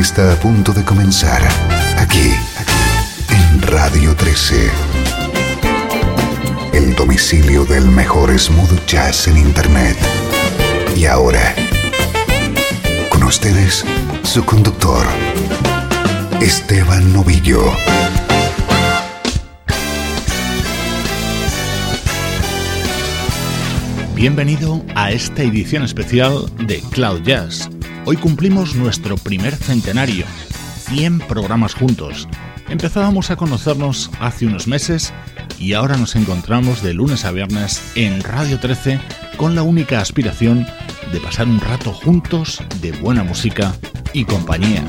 Está a punto de comenzar aquí, en Radio 13. El domicilio del mejor smooth jazz en Internet. Y ahora, con ustedes, su conductor, Esteban Novillo. Bienvenido a esta edición especial de Cloud Jazz. Hoy cumplimos nuestro primer centenario, 100 programas juntos. Empezábamos a conocernos hace unos meses y ahora nos encontramos de lunes a viernes en Radio 13 con la única aspiración de pasar un rato juntos de buena música y compañía.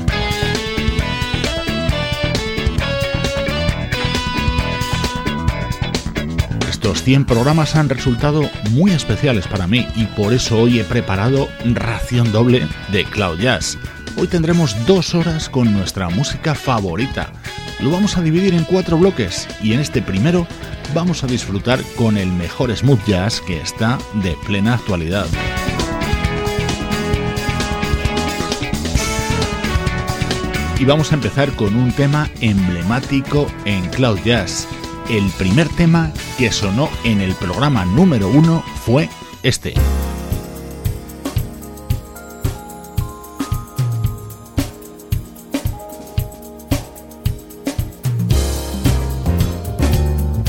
Estos 100 programas han resultado muy especiales para mí y por eso hoy he preparado ración doble de Cloud Jazz. Hoy tendremos dos horas con nuestra música favorita. Lo vamos a dividir en cuatro bloques y en este primero vamos a disfrutar con el mejor smooth jazz que está de plena actualidad. Y vamos a empezar con un tema emblemático en Cloud Jazz. El primer tema que sonó en el programa número uno fue este.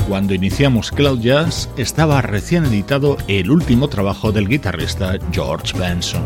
Cuando iniciamos Cloud Jazz estaba recién editado el último trabajo del guitarrista George Benson.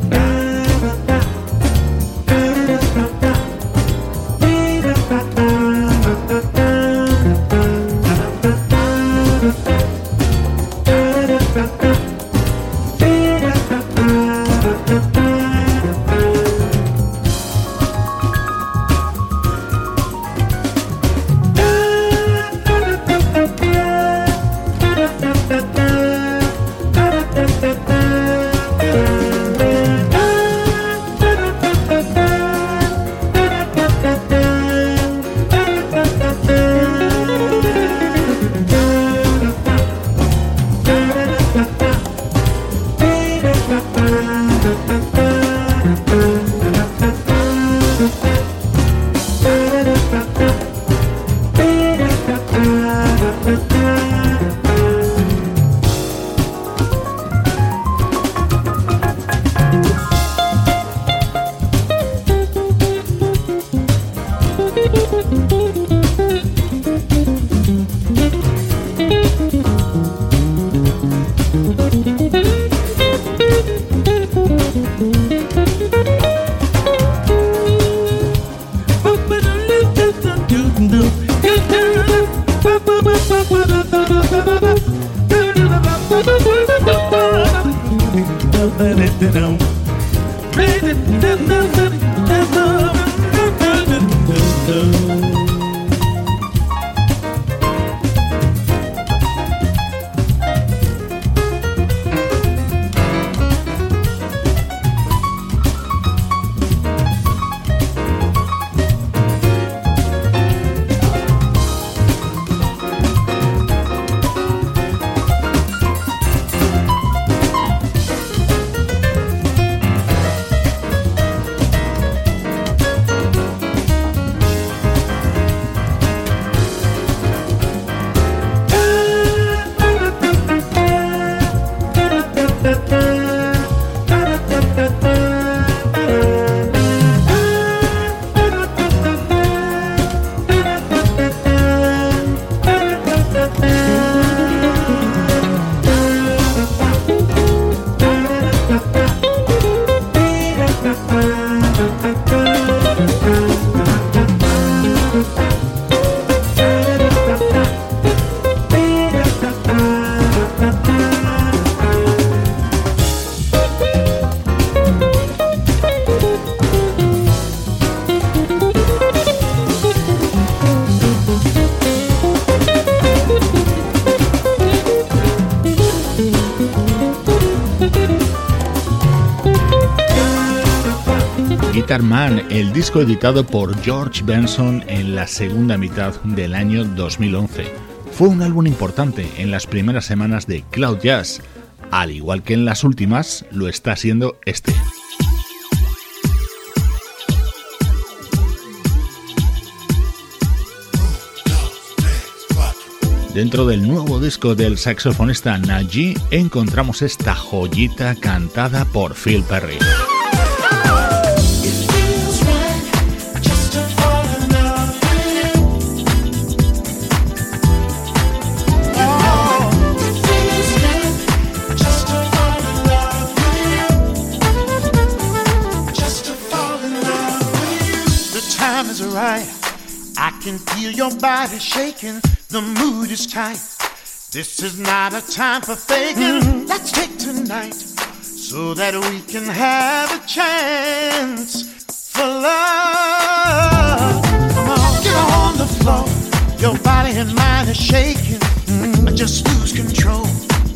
Thank you. Disco editado por George Benson en la segunda mitad del año 2011. Fue un álbum importante en las primeras semanas de Cloud Jazz, al igual que en las últimas lo está siendo este. Dentro del nuevo disco del saxofonista Najee encontramos esta joyita cantada por Phil Perry. Body shaking The mood is tight. This is not a time for faking. Mm-hmm. Let's take tonight so that we can have a chance for love. Come on, get on the floor. Your body and mind are shaking. Mm-hmm. Just lose control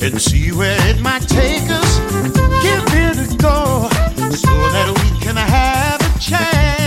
and see where it might take us. Give it a go so that we can have a chance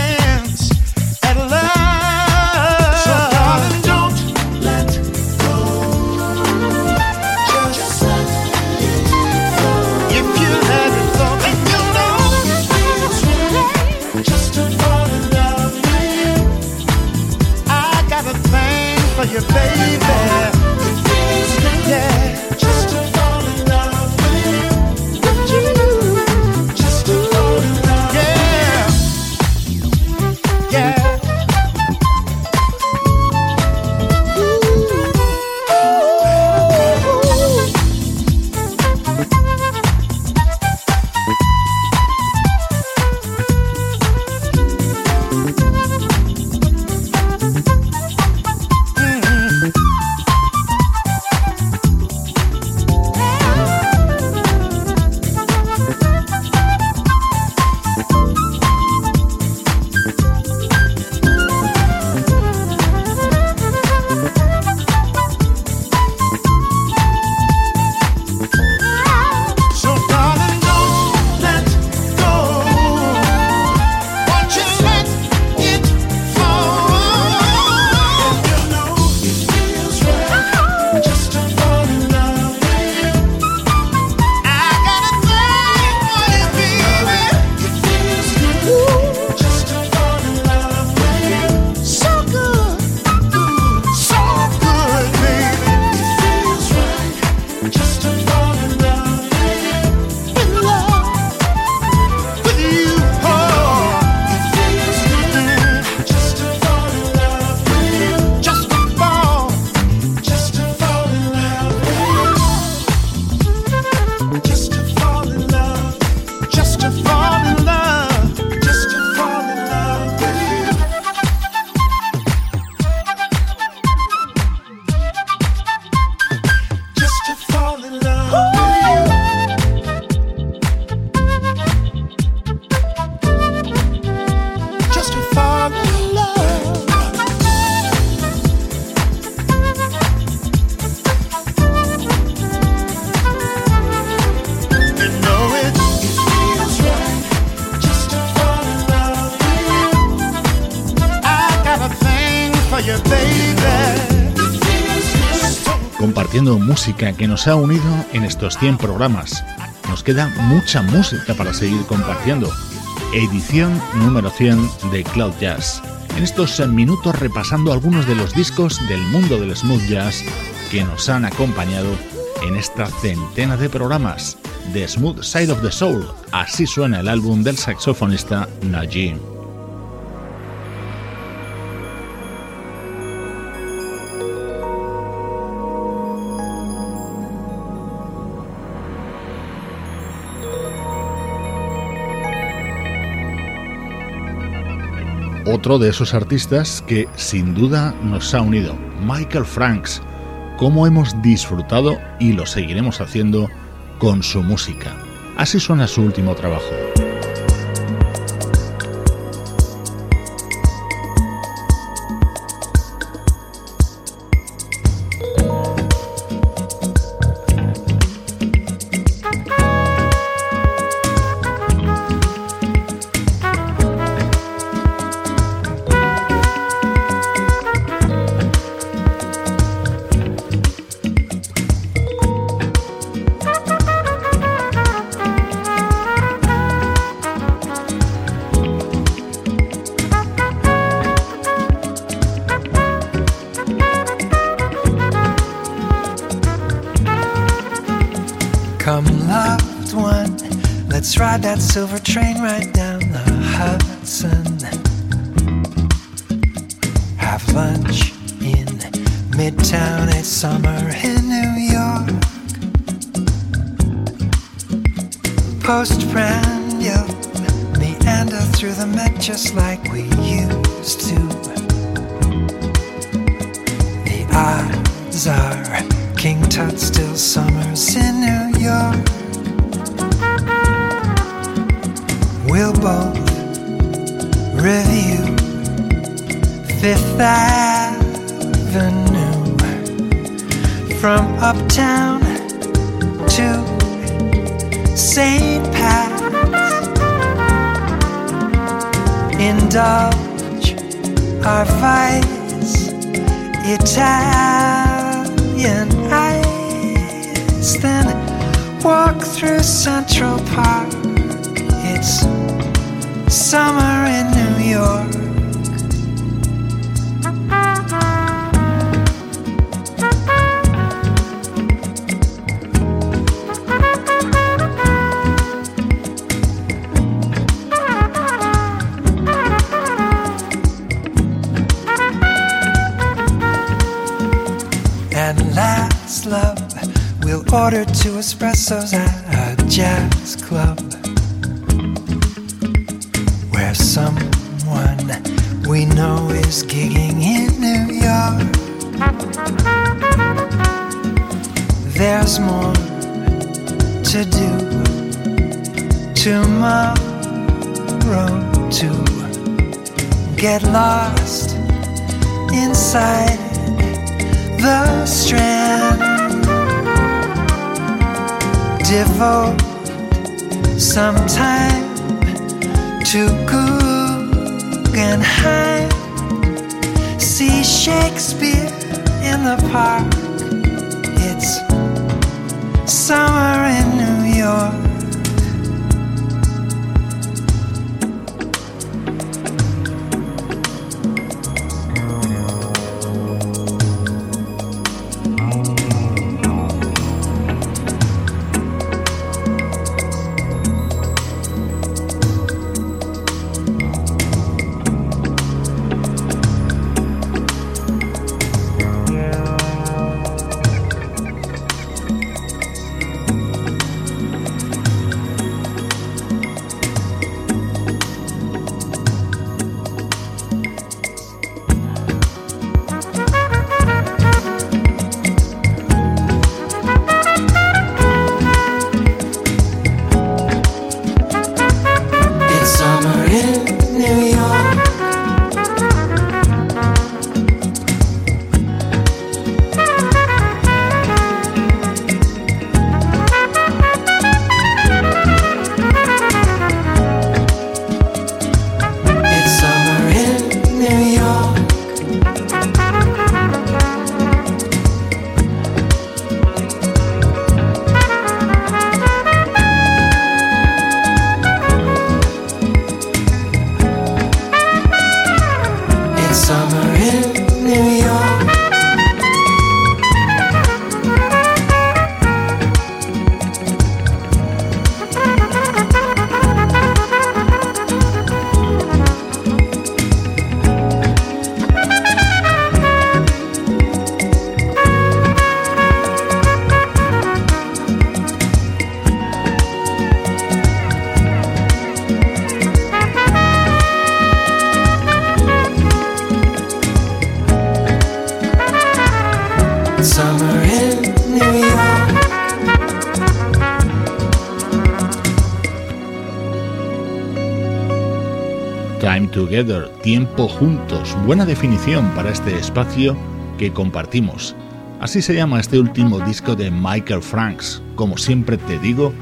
música que nos ha unido en estos 100 programas. Nos queda mucha música para seguir compartiendo. Edición número 100 de Cloud Jazz. En estos minutos repasando algunos de los discos del mundo del smooth jazz que nos han acompañado en esta centena de programas. The Smooth Side of the Soul, así suena el álbum del saxofonista Najee. Otro de esos artistas que sin duda nos ha unido, Michael Franks. Cómo hemos disfrutado y lo seguiremos haciendo con su música. Así suena su último trabajo. We'll both review Fifth Avenue from uptown to St. Pat's. Indulge our vice, Italian ice, then walk through Central Park. It's summer in New York. And last love, we'll order two espressos at Devote some time to Guggenheim. See Shakespeare in the park. It's summer in New York. Together, tiempo juntos, buena definición para este espacio que compartimos. Así se llama este último disco de Michael Franks. Como siempre te digo,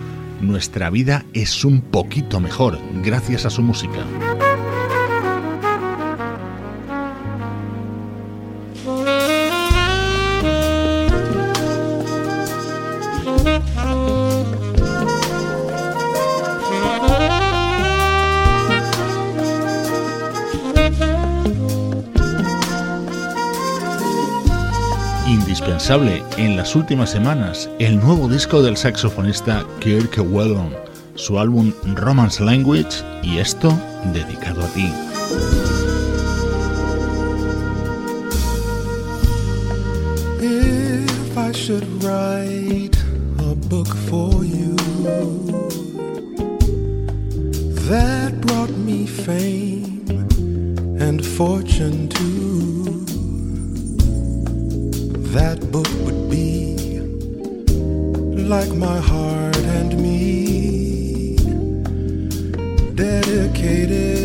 nuestra vida es un poquito mejor gracias a su música. Indispensable en las últimas semanas el nuevo disco del saxofonista Kirk Whelan, su álbum Romance Language y esto dedicado a ti. If I should write a book for you that brought me fame and fortune too, that book would be like my heart and me, dedicated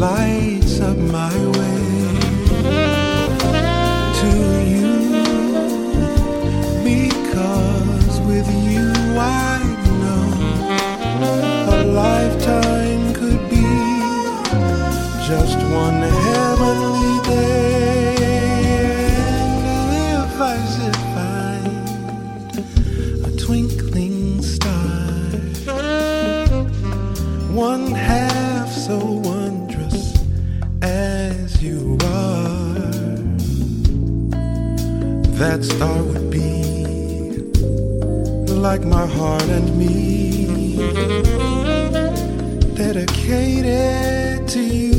lights up my way to you because with you I know a lifetime could be just one. that star would be like my heart and me. Dedicated to you.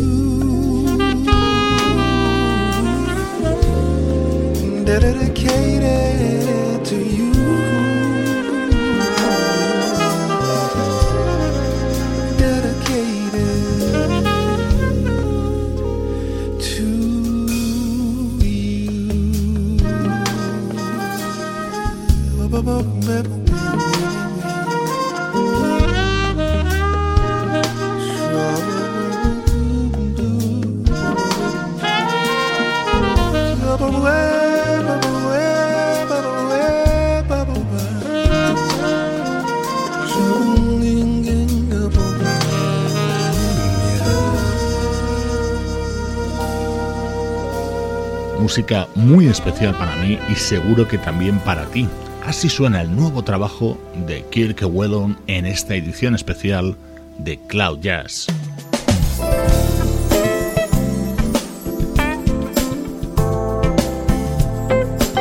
Música muy especial para mí y seguro que también para ti. Así suena el nuevo trabajo de Kirk Whelan en esta edición especial de Cloud Jazz.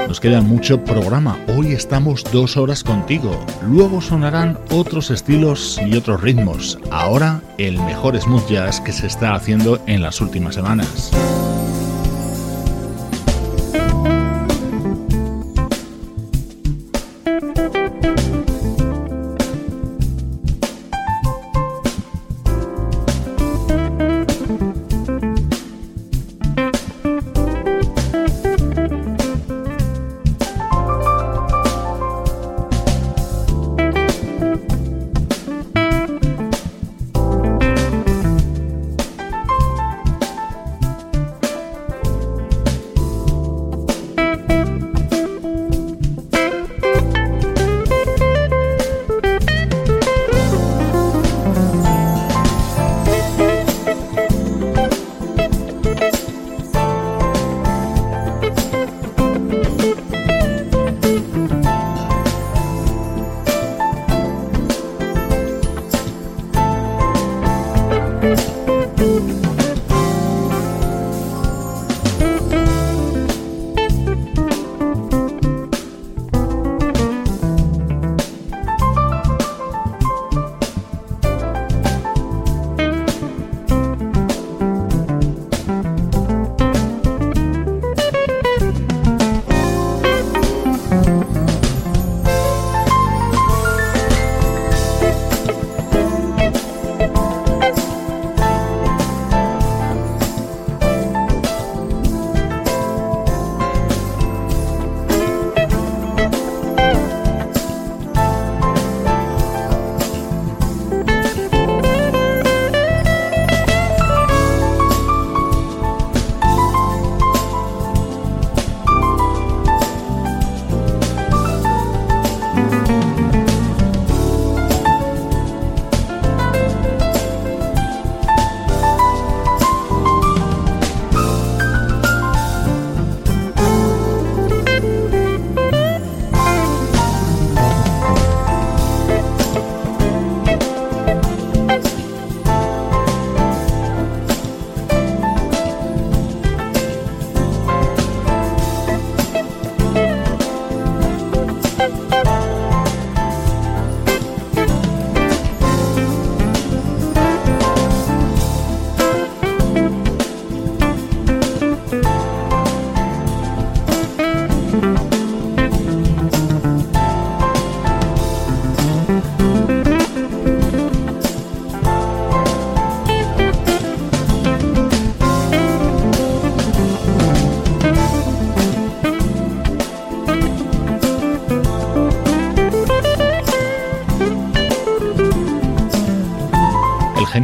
Nos queda mucho programa. Hoy estamos dos horas contigo. Luego sonarán otros estilos y otros ritmos. Ahora el mejor smooth jazz que se está haciendo en las últimas semanas.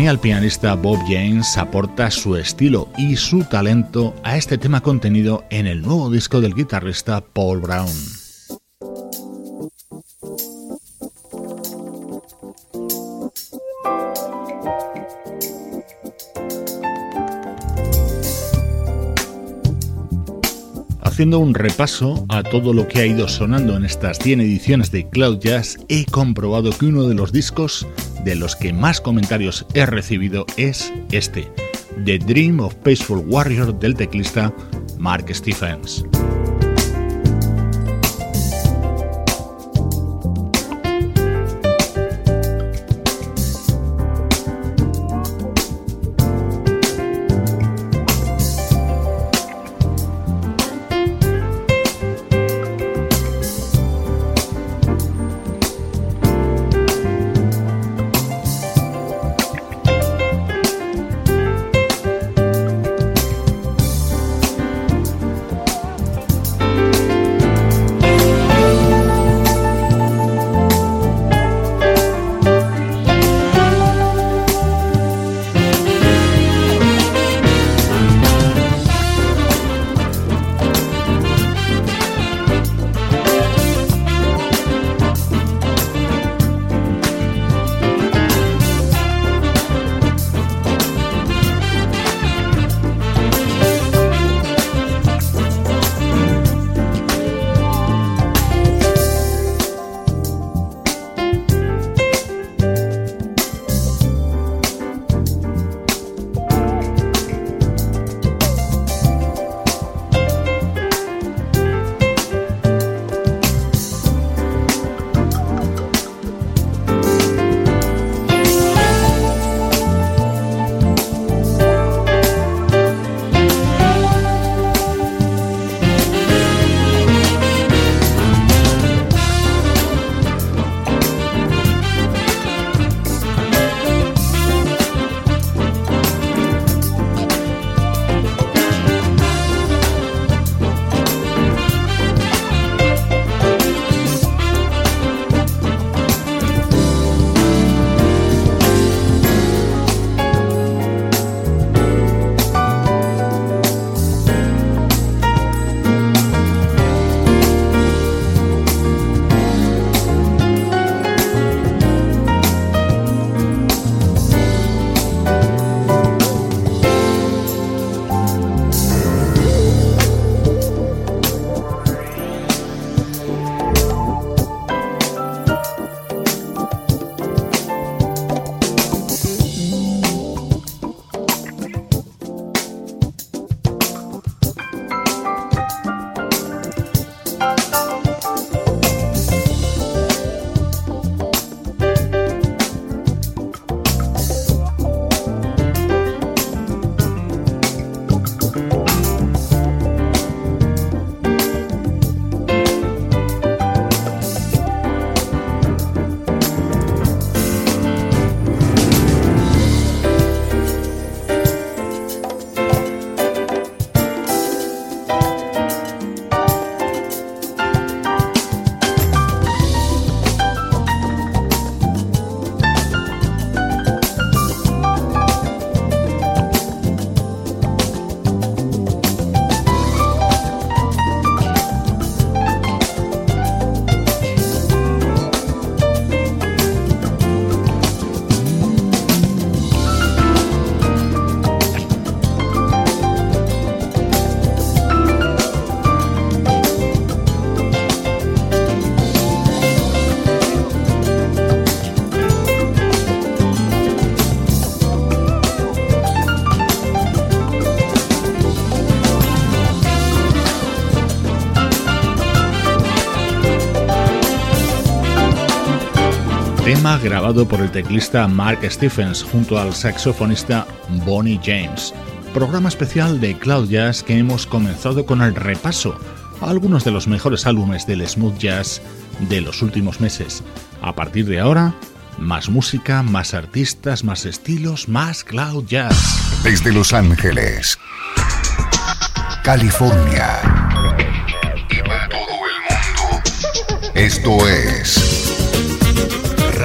Genial pianista Bob James aporta su estilo y su talento a este tema contenido en el nuevo disco del guitarrista Paul Brown. Haciendo un repaso a todo lo que ha ido sonando en estas 100 ediciones de Cloud Jazz, he comprobado que uno de los discos de los que más comentarios he recibido es este, The Dream of Peaceful Warrior del teclista Mark Stephens. Grabado por el teclista Mark Stephens junto al saxofonista Bonnie James. Programa especial de Cloud Jazz que hemos comenzado con el repaso a algunos de los mejores álbumes del smooth jazz de los últimos meses. A partir de ahora, más música, más artistas, más estilos, más Cloud Jazz. Desde Los Ángeles, California y para todo el mundo. Esto es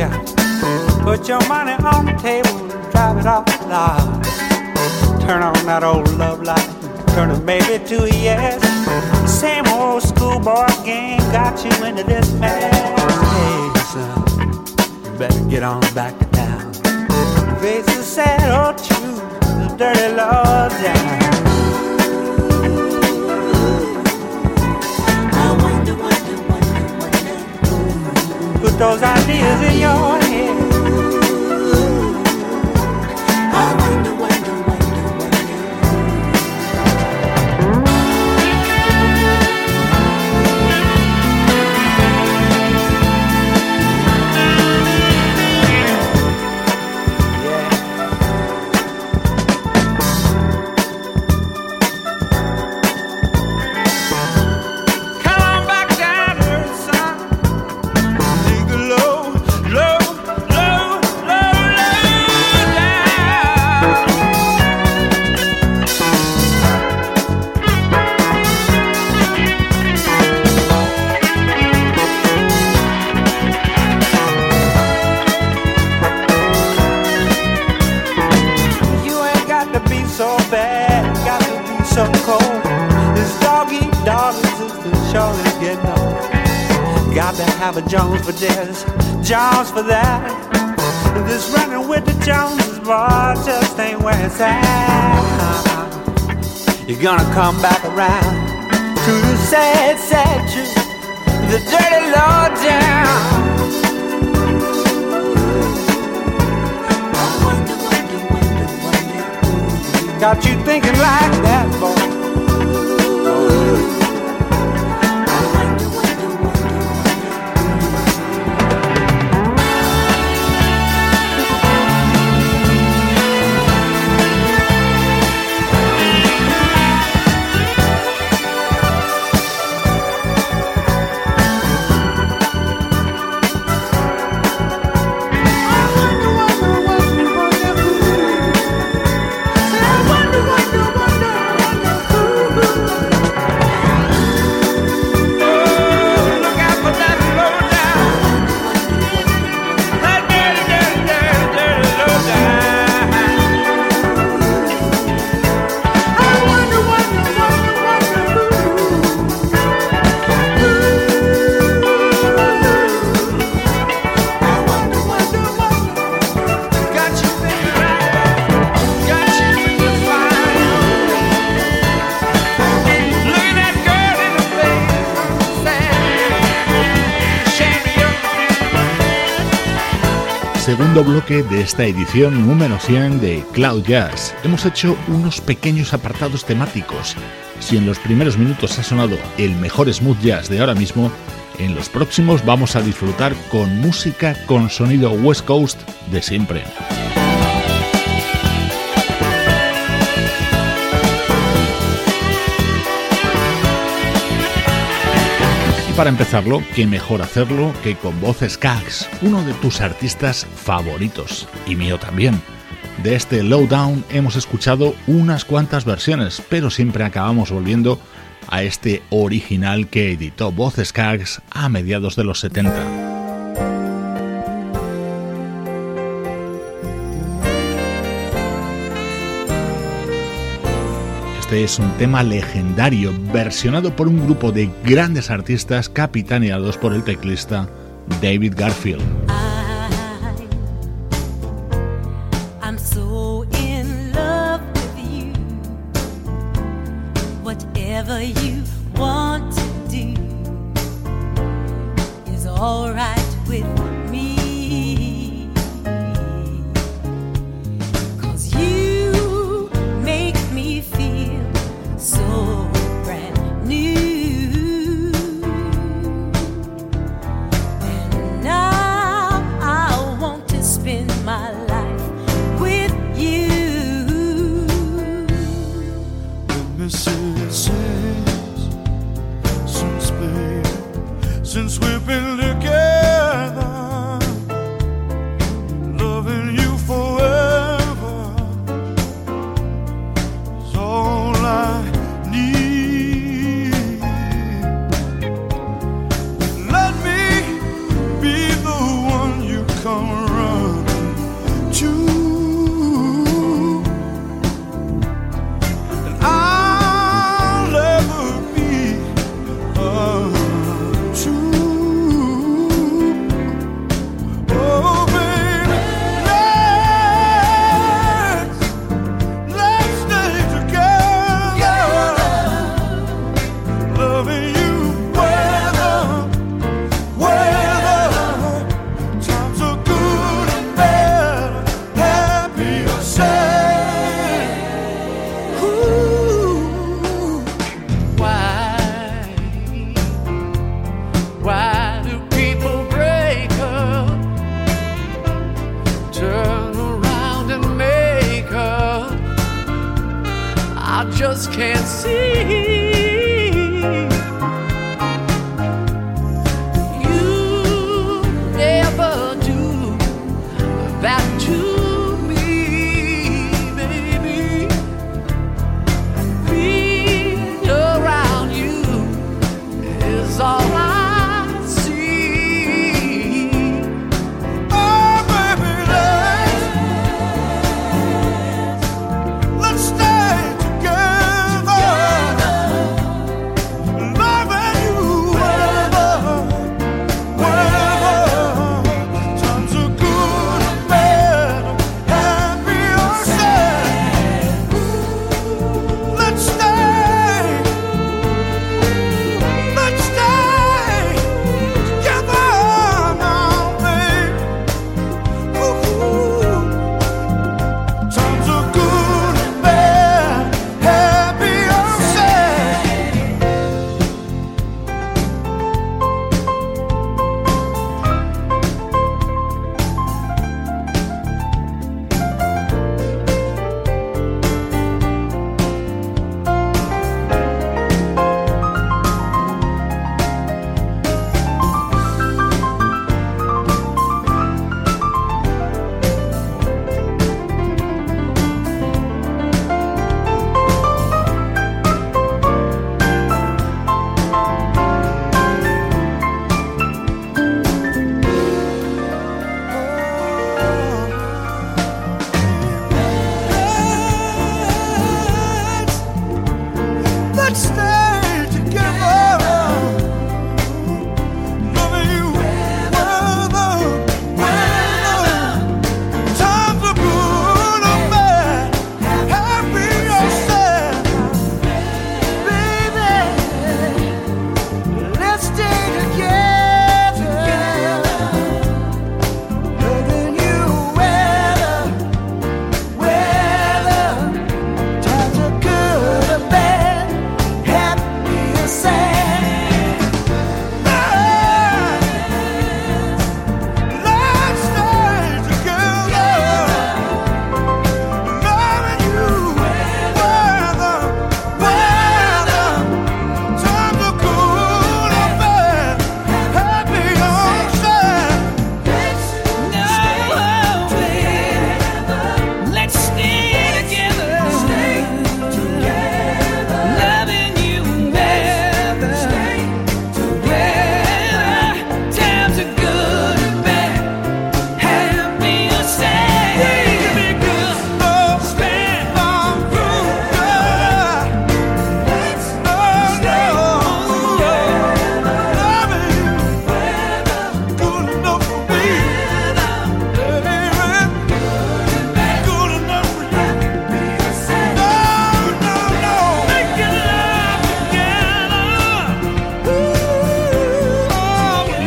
ya. Put your money on the table and drive it off the lot. Turn on that old love light, turn it maybe to a yes. Same old schoolboy game got you into this mess. Hey son, you better get on back to town. Face the sad old truth, the dirty law down. I wonder what those ideas in your Gonna come back around to the sad, sad truth, the dirty law down. Got you thinking like that, boy. De esta edición número 100 de Cloud Jazz. Hemos hecho unos pequeños apartados temáticos. Si en los primeros minutos ha sonado el mejor smooth jazz de ahora mismo, en los próximos vamos a disfrutar con música con sonido West Coast de siempre. Para empezarlo, qué mejor hacerlo que con voces Skaggs, uno de tus artistas favoritos, y mío también. De este Lowdown hemos escuchado unas cuantas versiones, pero siempre acabamos volviendo a este original que editó Voz Skaggs a mediados de los 70. Este es un tema legendario versionado por un grupo de grandes artistas capitaneados por el teclista David Garfield.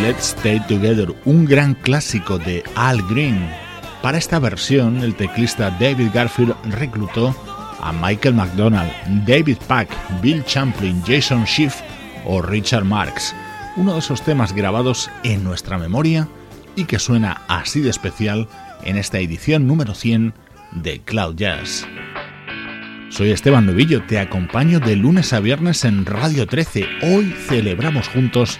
Let's Stay Together, un gran clásico de Al Green. Para esta versión, el teclista David Garfield reclutó a Michael McDonald, David Pack, Bill Champlin, Jason Schiff o Richard Marx, uno de esos temas grabados en nuestra memoria y que suena así de especial en esta edición número 100 de Cloud Jazz. Soy Esteban Novillo, te acompaño de lunes a viernes en Radio 13. Hoy celebramos juntos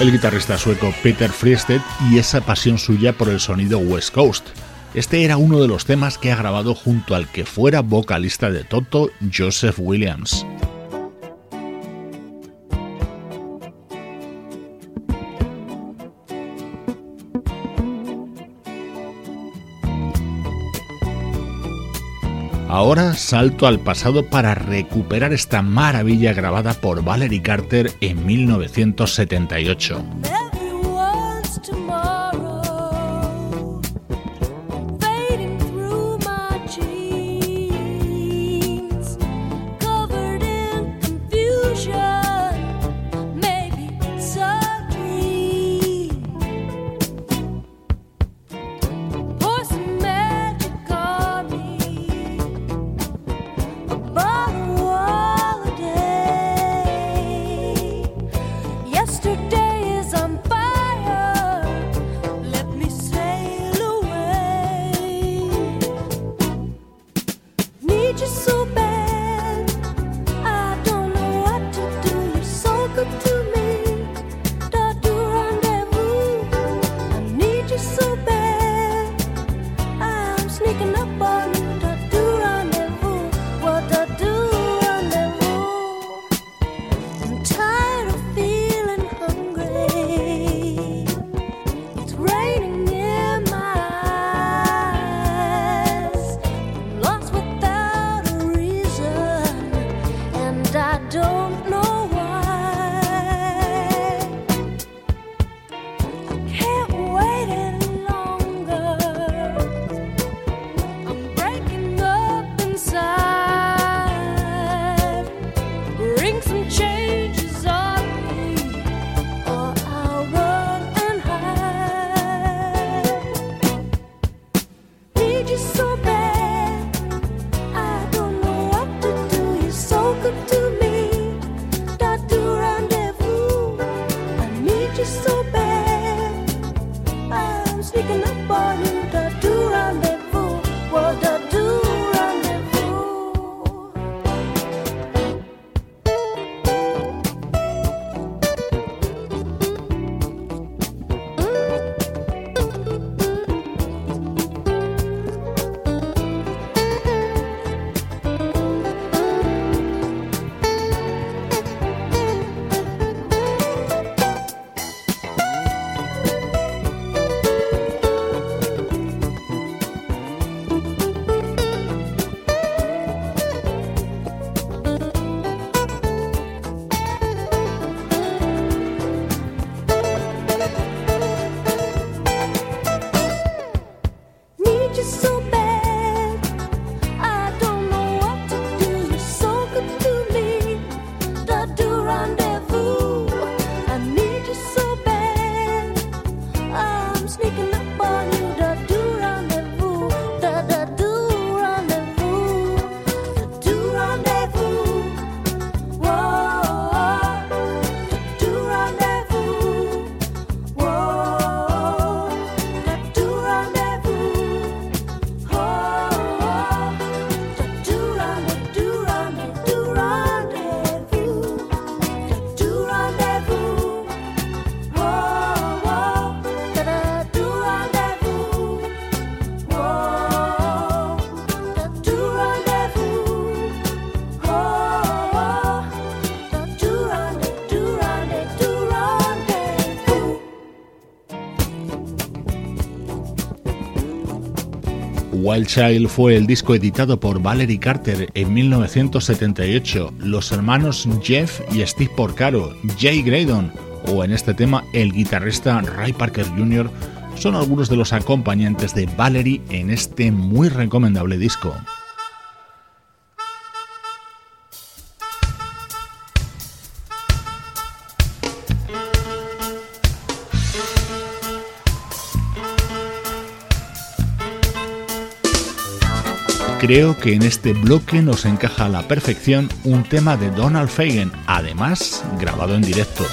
el guitarrista sueco Peter Friested y esa pasión suya por el sonido West Coast. Este era uno de los temas que ha grabado junto al que fuera vocalista de Toto, Joseph Williams. Ahora salto al pasado para recuperar esta maravilla grabada por Valerie Carter en 1978. Child fue el disco editado por Valerie Carter en 1978, los hermanos Jeff y Steve Porcaro, Jay Graydon o en este tema el guitarrista Ray Parker Jr. son algunos de los acompañantes de Valerie en este muy recomendable disco. Creo que en este bloque nos encaja a la perfección un tema de Donald Fagen, además grabado en directo.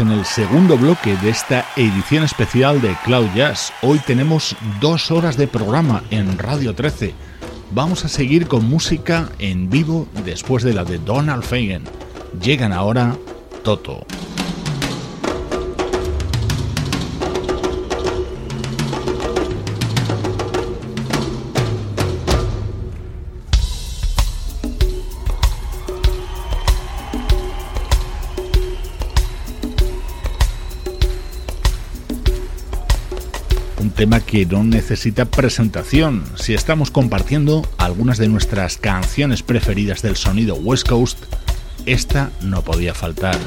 En el segundo bloque de esta edición especial de Cloud Jazz. Hoy tenemos dos horas de programa en Radio 13. Vamos a seguir con música en vivo después de la de Donald Fagen. Llegan ahora Toto. Tema que no necesita presentación. Si estamos compartiendo algunas de nuestras canciones preferidas del sonido West Coast, esta no podía faltar.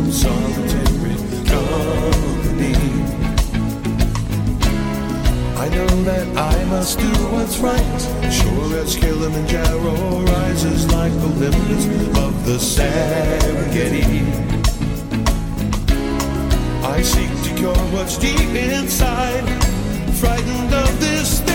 some solitary company. I know that I must do what's right. Sure as Kilimanjaro rises like Olympus of the Serengeti. I seek to cure what's deep inside, frightened of this.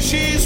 she's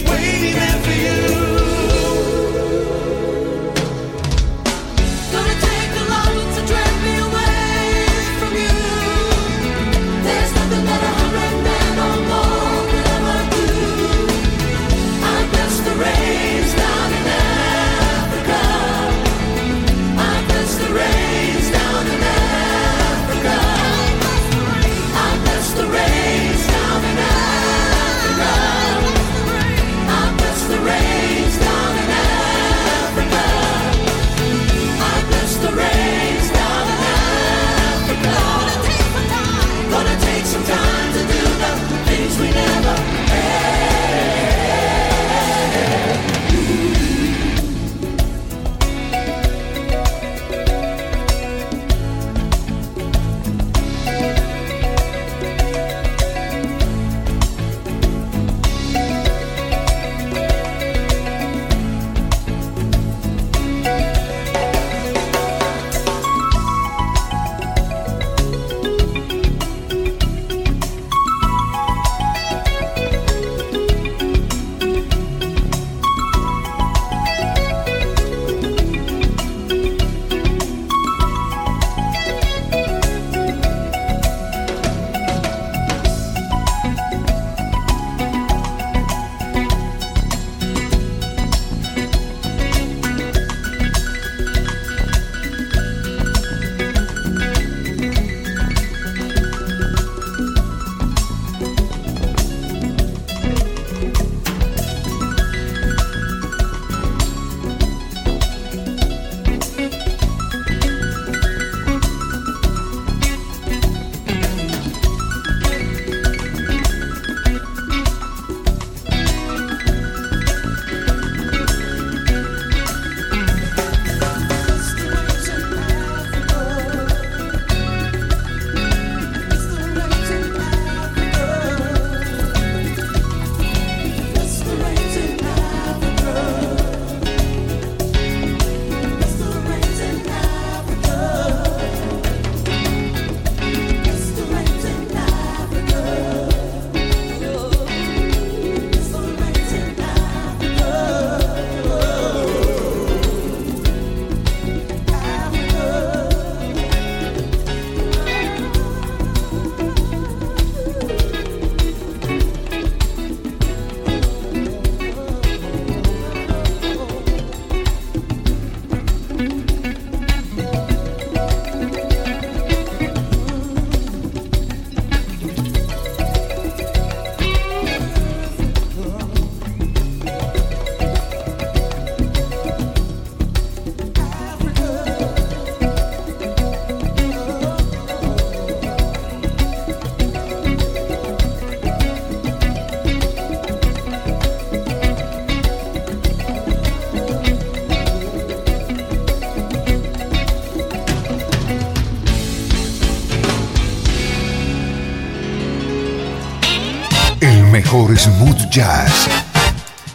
mejor smooth jazz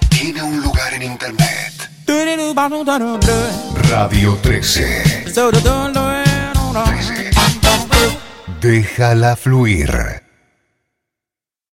tiene un lugar en internet. Radio 13. 13. Déjala fluir.